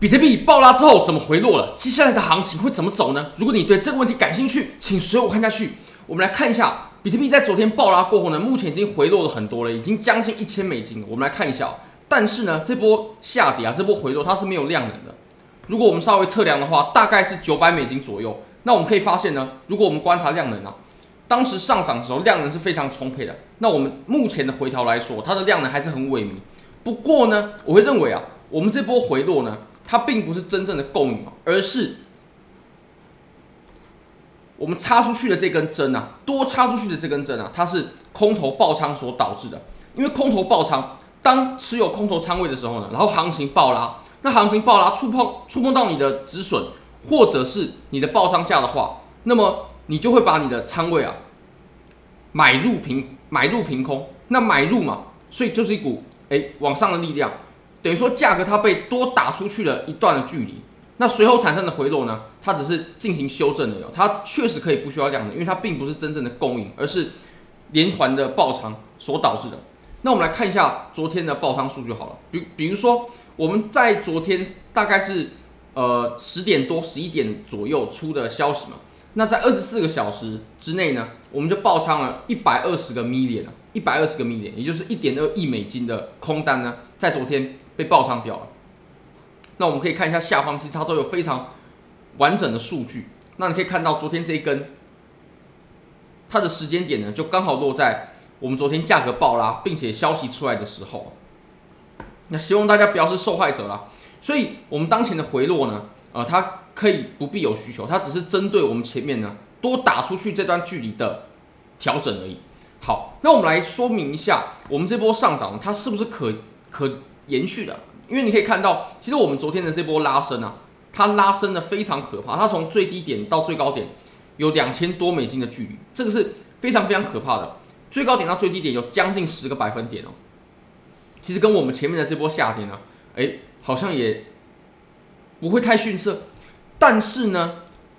比特币爆拉之后怎么回落了？接下来的行情会怎么走呢？如果你对这个问题感兴趣，请随我看下去。我们来看一下比特币在昨天爆拉过后呢，目前已经回落了很多了，已经将近一千美金了。我们来看一下，但是呢，这波下跌啊，这波回落它是没有量能的。如果我们稍微测量的话，大概是九百美金左右。那我们可以发现呢，如果我们观察量能啊，当时上涨的时候量能是非常充沛的。那我们目前的回调来说，它的量能还是很萎靡。不过呢，我会认为啊，我们这波回落呢。它并不是真正的供应啊，而是我们插出去的这根针啊，多插出去的这根针啊，它是空头爆仓所导致的。因为空头爆仓，当持有空头仓位的时候呢，然后行情爆拉，那行情爆拉触碰触碰到你的止损或者是你的爆仓价的话，那么你就会把你的仓位啊买入平买入平空，那买入嘛，所以就是一股哎往上的力量。等于说价格它被多打出去了一段的距离，那随后产生的回落呢，它只是进行修正的，它确实可以不需要量能，因为它并不是真正的供应，而是连环的爆仓所导致的。那我们来看一下昨天的爆仓数据好了，比比如说我们在昨天大概是呃十点多十一点左右出的消息嘛，那在二十四个小时之内呢，我们就爆仓了一百二十个 million 啊，一百二十个 million，也就是一点二亿美金的空单呢，在昨天。被爆仓掉了，那我们可以看一下下方，其实它都有非常完整的数据。那你可以看到昨天这一根，它的时间点呢，就刚好落在我们昨天价格爆拉，并且消息出来的时候。那希望大家不要是受害者啦。所以，我们当前的回落呢，呃，它可以不必有需求，它只是针对我们前面呢多打出去这段距离的调整而已。好，那我们来说明一下，我们这波上涨它是不是可可。延续的，因为你可以看到，其实我们昨天的这波拉升啊，它拉升的非常可怕，它从最低点到最高点有两千多美金的距离，这个是非常非常可怕的。最高点到最低点有将近十个百分点哦，其实跟我们前面的这波下跌呢，诶，好像也不会太逊色。但是呢，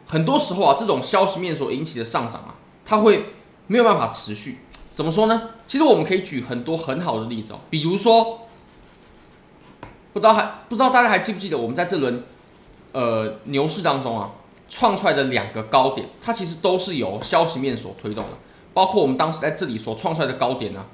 很多时候啊，这种消息面所引起的上涨啊，它会没有办法持续。怎么说呢？其实我们可以举很多很好的例子哦，比如说。不知道还不知道大家还记不记得我们在这轮呃牛市当中啊创出来的两个高点，它其实都是由消息面所推动的。包括我们当时在这里所创出来的高点呢，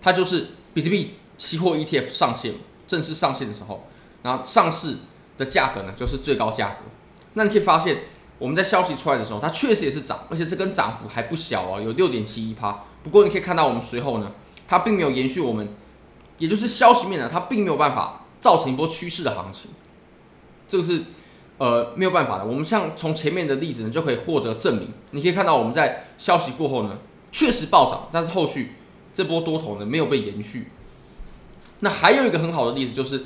它就是比特币期货 ETF 上线正式上线的时候，然后上市的价格呢就是最高价格。那你可以发现我们在消息出来的时候，它确实也是涨，而且这根涨幅还不小哦，有六点七一趴。不过你可以看到我们随后呢，它并没有延续我们。也就是消息面呢，它并没有办法造成一波趋势的行情，这个是呃没有办法的。我们像从前面的例子呢，就可以获得证明。你可以看到我们在消息过后呢，确实暴涨，但是后续这波多头呢没有被延续。那还有一个很好的例子就是，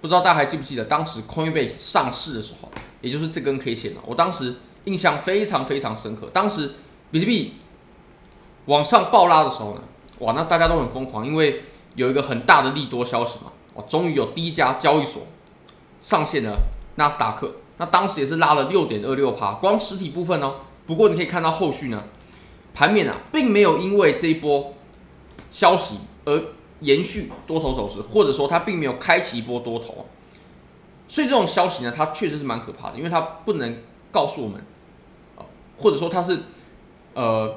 不知道大家还记不记得当时 Coinbase 上市的时候，也就是这根 K 线呢，我当时印象非常非常深刻。当时比特币往上暴拉的时候呢，哇，那大家都很疯狂，因为有一个很大的利多消息嘛，哦，终于有第一家交易所上线了纳斯达克，那当时也是拉了六点二六趴，光实体部分哦。不过你可以看到后续呢，盘面啊，并没有因为这一波消息而延续多头走势，或者说它并没有开启一波多头，所以这种消息呢，它确实是蛮可怕的，因为它不能告诉我们，或者说它是呃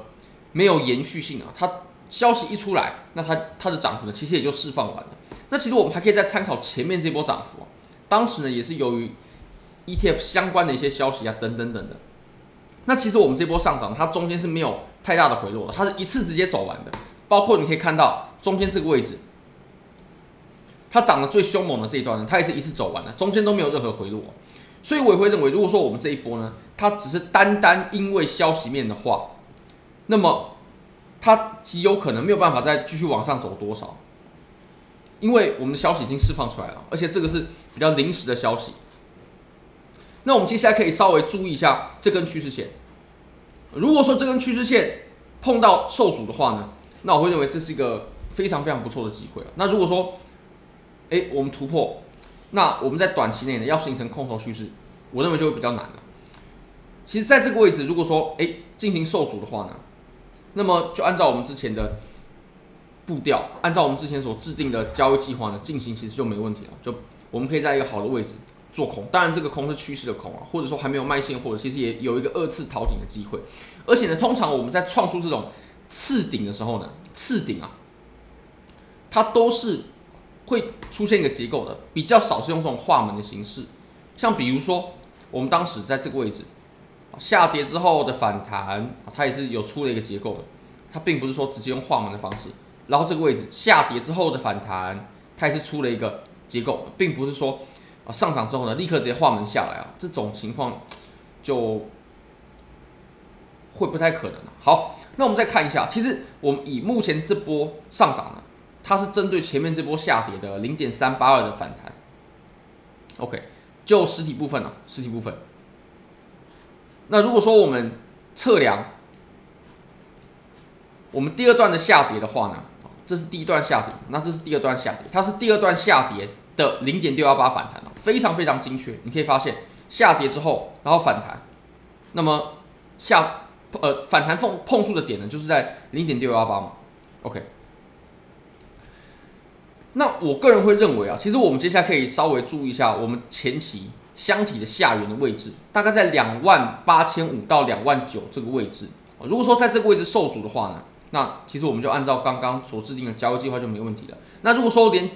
没有延续性啊，它。消息一出来，那它它的涨幅呢，其实也就释放完了。那其实我们还可以再参考前面这波涨幅啊，当时呢也是由于 ETF 相关的一些消息啊等等等等。那其实我们这波上涨，它中间是没有太大的回落的，它是一次直接走完的。包括你可以看到中间这个位置，它涨得最凶猛的这一段呢，它也是一次走完的，中间都没有任何回落。所以我也会认为，如果说我们这一波呢，它只是单单因为消息面的话，那么。它极有可能没有办法再继续往上走多少，因为我们的消息已经释放出来了，而且这个是比较临时的消息。那我们接下来可以稍微注意一下这根趋势线。如果说这根趋势线碰到受阻的话呢，那我会认为这是一个非常非常不错的机会啊。那如果说，哎，我们突破，那我们在短期内呢要形成空头趋势，我认为就会比较难了。其实，在这个位置，如果说哎进行受阻的话呢，那么就按照我们之前的步调，按照我们之前所制定的交易计划呢进行，其实就没问题了。就我们可以在一个好的位置做空。当然，这个空是趋势的空啊，或者说还没有卖现货，其实也有一个二次逃顶的机会。而且呢，通常我们在创出这种次顶的时候呢，次顶啊，它都是会出现一个结构的，比较少是用这种画门的形式。像比如说，我们当时在这个位置下跌之后的反弹，它也是有出了一个结构的，它并不是说直接用画门的方式。然后这个位置下跌之后的反弹，它也是出了一个结构，并不是说啊上涨之后呢立刻直接画门下来啊，这种情况就会不太可能了。好，那我们再看一下，其实我们以目前这波上涨呢，它是针对前面这波下跌的零点三八二的反弹。OK，就实体部分了，实体部分。那如果说我们测量我们第二段的下跌的话呢？这是第一段下跌，那这是第二段下跌，它是第二段下跌的零点六幺八反弹，非常非常精确。你可以发现下跌之后，然后反弹，那么下呃反弹碰碰触的点呢，就是在零点六幺八嘛。OK，那我个人会认为啊，其实我们接下来可以稍微注意一下我们前期箱体的下缘的位置，大概在两万八千五到两万九这个位置。如果说在这个位置受阻的话呢？那其实我们就按照刚刚所制定的交易计划就没问题了。那如果说连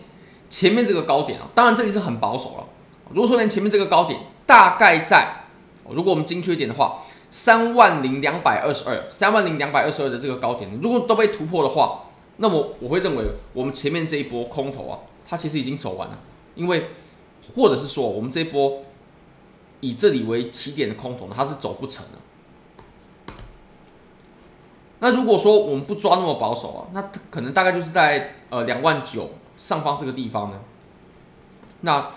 前面这个高点啊，当然这里是很保守了。如果说连前面这个高点大概在，如果我们精确一点的话，三万零两百二十二，三万零两百二十二的这个高点，如果都被突破的话，那么我会认为我们前面这一波空头啊，它其实已经走完了。因为或者是说我们这一波以这里为起点的空头呢，它是走不成的。那如果说我们不抓那么保守啊，那可能大概就是在呃两万九上方这个地方呢。那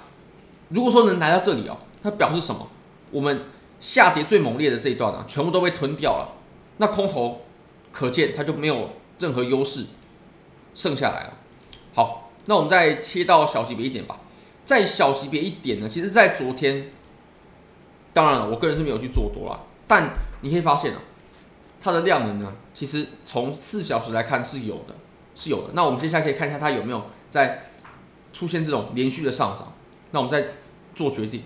如果说能来到这里哦，它表示什么？我们下跌最猛烈的这一段啊，全部都被吞掉了。那空头可见它就没有任何优势剩下来了。好，那我们再切到小级别一点吧。再小级别一点呢，其实在昨天，当然了，我个人是没有去做多啦，但你可以发现啊。它的量能呢，其实从四小时来看是有的，是有的。那我们接下来可以看一下它有没有在出现这种连续的上涨。那我们再做决定。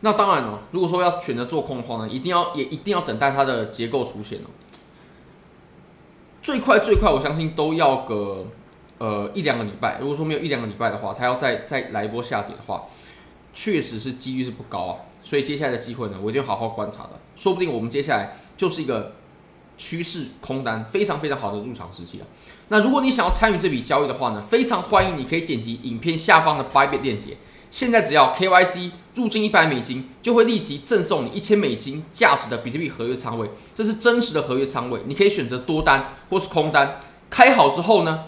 那当然了，如果说要选择做空的话呢，一定要也一定要等待它的结构出现哦。最快最快，我相信都要个呃一两个礼拜。如果说没有一两个礼拜的话，它要再再来一波下跌的话，确实是几率是不高啊。所以接下来的机会呢，我一定要好好观察的，说不定我们接下来就是一个趋势空单非常非常好的入场时机了。那如果你想要参与这笔交易的话呢，非常欢迎你可以点击影片下方的 Bybit 链接，现在只要 KYC 入金一百美金，就会立即赠送你一千美金价值的比特币合约仓位，这是真实的合约仓位，你可以选择多单或是空单，开好之后呢，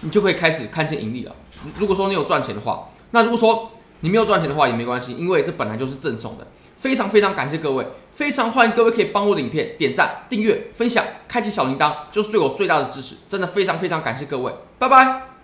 你就可以开始看见盈利了。如果说你有赚钱的话，那如果说你没有赚钱的话也没关系，因为这本来就是赠送的。非常非常感谢各位，非常欢迎各位可以帮我的影片点赞、订阅、分享、开启小铃铛，就是对我最大的支持。真的非常非常感谢各位，拜拜。